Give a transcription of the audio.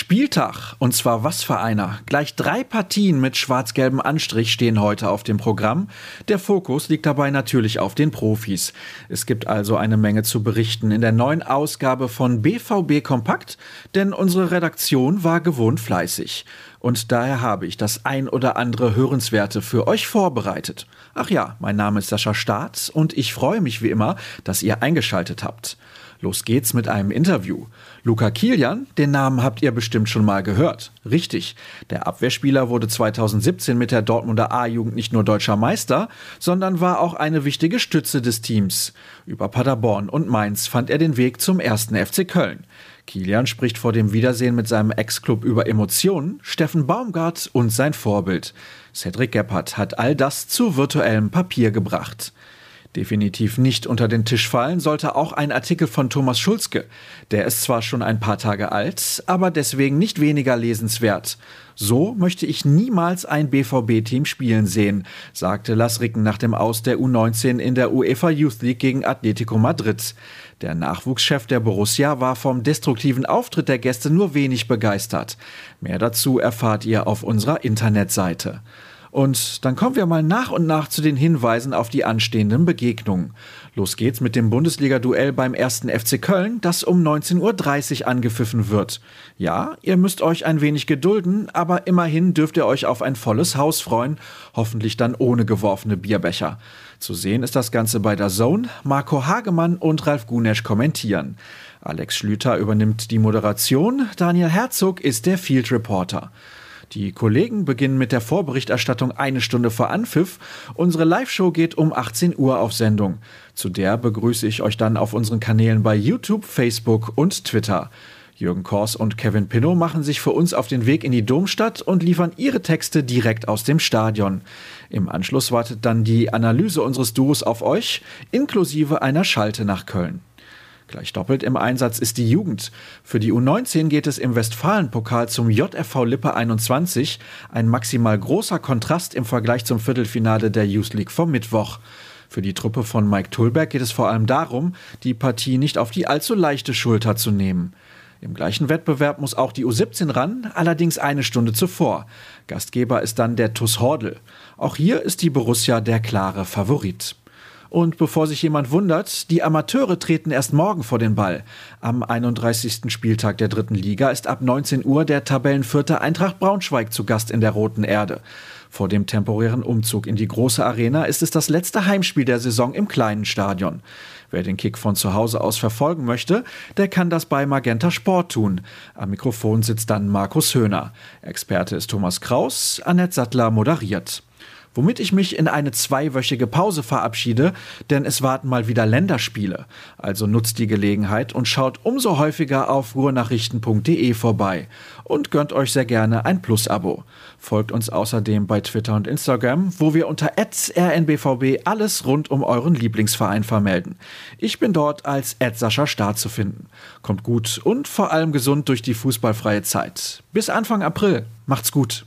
Spieltag. Und zwar was für einer. Gleich drei Partien mit schwarz-gelbem Anstrich stehen heute auf dem Programm. Der Fokus liegt dabei natürlich auf den Profis. Es gibt also eine Menge zu berichten in der neuen Ausgabe von BVB Kompakt, denn unsere Redaktion war gewohnt fleißig. Und daher habe ich das ein oder andere Hörenswerte für euch vorbereitet. Ach ja, mein Name ist Sascha Staats und ich freue mich wie immer, dass ihr eingeschaltet habt. Los geht's mit einem Interview. Luca Kilian, den Namen habt ihr bestimmt schon mal gehört. Richtig, der Abwehrspieler wurde 2017 mit der Dortmunder A-Jugend nicht nur deutscher Meister, sondern war auch eine wichtige Stütze des Teams. Über Paderborn und Mainz fand er den Weg zum ersten FC Köln. Kilian spricht vor dem Wiedersehen mit seinem Ex-Club über Emotionen, Steffen Baumgart und sein Vorbild. Cedric Gebhardt hat all das zu virtuellem Papier gebracht. Definitiv nicht unter den Tisch fallen sollte auch ein Artikel von Thomas Schulzke. Der ist zwar schon ein paar Tage alt, aber deswegen nicht weniger lesenswert. So möchte ich niemals ein BVB-Team spielen sehen, sagte Las Ricken nach dem Aus der U19 in der UEFA Youth League gegen Atletico Madrid. Der Nachwuchschef der Borussia war vom destruktiven Auftritt der Gäste nur wenig begeistert. Mehr dazu erfahrt ihr auf unserer Internetseite. Und dann kommen wir mal nach und nach zu den Hinweisen auf die anstehenden Begegnungen. Los geht's mit dem Bundesliga-Duell beim ersten FC Köln, das um 19.30 Uhr angepfiffen wird. Ja, ihr müsst euch ein wenig gedulden, aber immerhin dürft ihr euch auf ein volles Haus freuen, hoffentlich dann ohne geworfene Bierbecher. Zu sehen ist das Ganze bei der Zone. Marco Hagemann und Ralf Gunesch kommentieren. Alex Schlüter übernimmt die Moderation, Daniel Herzog ist der Field Reporter. Die Kollegen beginnen mit der Vorberichterstattung eine Stunde vor Anpfiff. Unsere Live-Show geht um 18 Uhr auf Sendung. Zu der begrüße ich euch dann auf unseren Kanälen bei YouTube, Facebook und Twitter. Jürgen Kors und Kevin Pinnow machen sich für uns auf den Weg in die Domstadt und liefern ihre Texte direkt aus dem Stadion. Im Anschluss wartet dann die Analyse unseres Duos auf euch, inklusive einer Schalte nach Köln. Gleich doppelt im Einsatz ist die Jugend. Für die U19 geht es im Westfalenpokal zum JFV Lippe 21, ein maximal großer Kontrast im Vergleich zum Viertelfinale der Youth League vom Mittwoch. Für die Truppe von Mike Tulberg geht es vor allem darum, die Partie nicht auf die allzu leichte Schulter zu nehmen. Im gleichen Wettbewerb muss auch die U17 ran, allerdings eine Stunde zuvor. Gastgeber ist dann der TuS Hordel. Auch hier ist die Borussia der klare Favorit. Und bevor sich jemand wundert, die Amateure treten erst morgen vor den Ball. Am 31. Spieltag der dritten Liga ist ab 19 Uhr der Tabellenvierte Eintracht Braunschweig zu Gast in der Roten Erde. Vor dem temporären Umzug in die große Arena ist es das letzte Heimspiel der Saison im kleinen Stadion. Wer den Kick von zu Hause aus verfolgen möchte, der kann das bei Magenta Sport tun. Am Mikrofon sitzt dann Markus Höhner. Experte ist Thomas Kraus, Annette Sattler moderiert womit ich mich in eine zweiwöchige Pause verabschiede, denn es warten mal wieder Länderspiele. Also nutzt die Gelegenheit und schaut umso häufiger auf ruhrnachrichten.de vorbei und gönnt euch sehr gerne ein Plus-Abo. Folgt uns außerdem bei Twitter und Instagram, wo wir unter rnbvb alles rund um euren Lieblingsverein vermelden. Ich bin dort als Sascha Start zu finden. Kommt gut und vor allem gesund durch die fußballfreie Zeit. Bis Anfang April. Macht's gut.